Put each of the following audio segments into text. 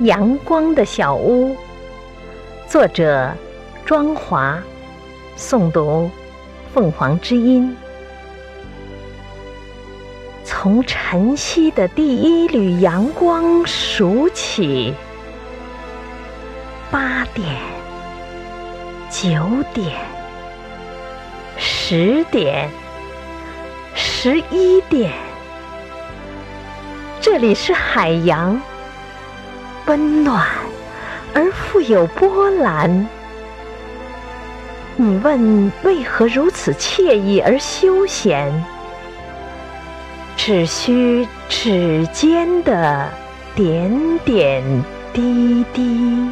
阳光的小屋，作者庄华，诵读凤凰之音。从晨曦的第一缕阳光数起，八点、九点、十点、十一点，这里是海洋。温暖而富有波澜。你问为何如此惬意而休闲？只需指尖的点点滴滴。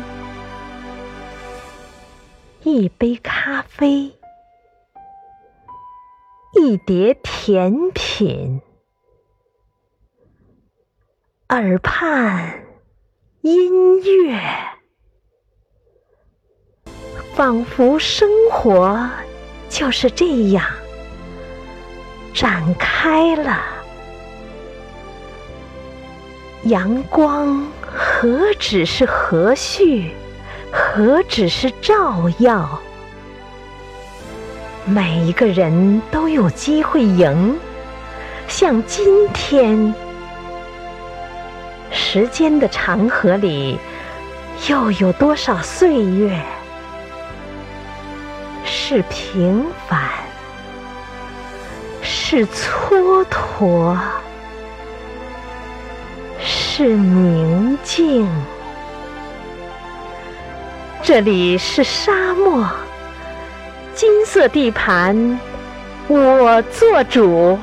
一杯咖啡，一碟甜品，耳畔。音乐，仿佛生活就是这样展开了。阳光何止是和煦，何止是照耀？每一个人都有机会赢，像今天。时间的长河里，又有多少岁月是平凡，是蹉跎，是宁静？这里是沙漠，金色地盘，我做主。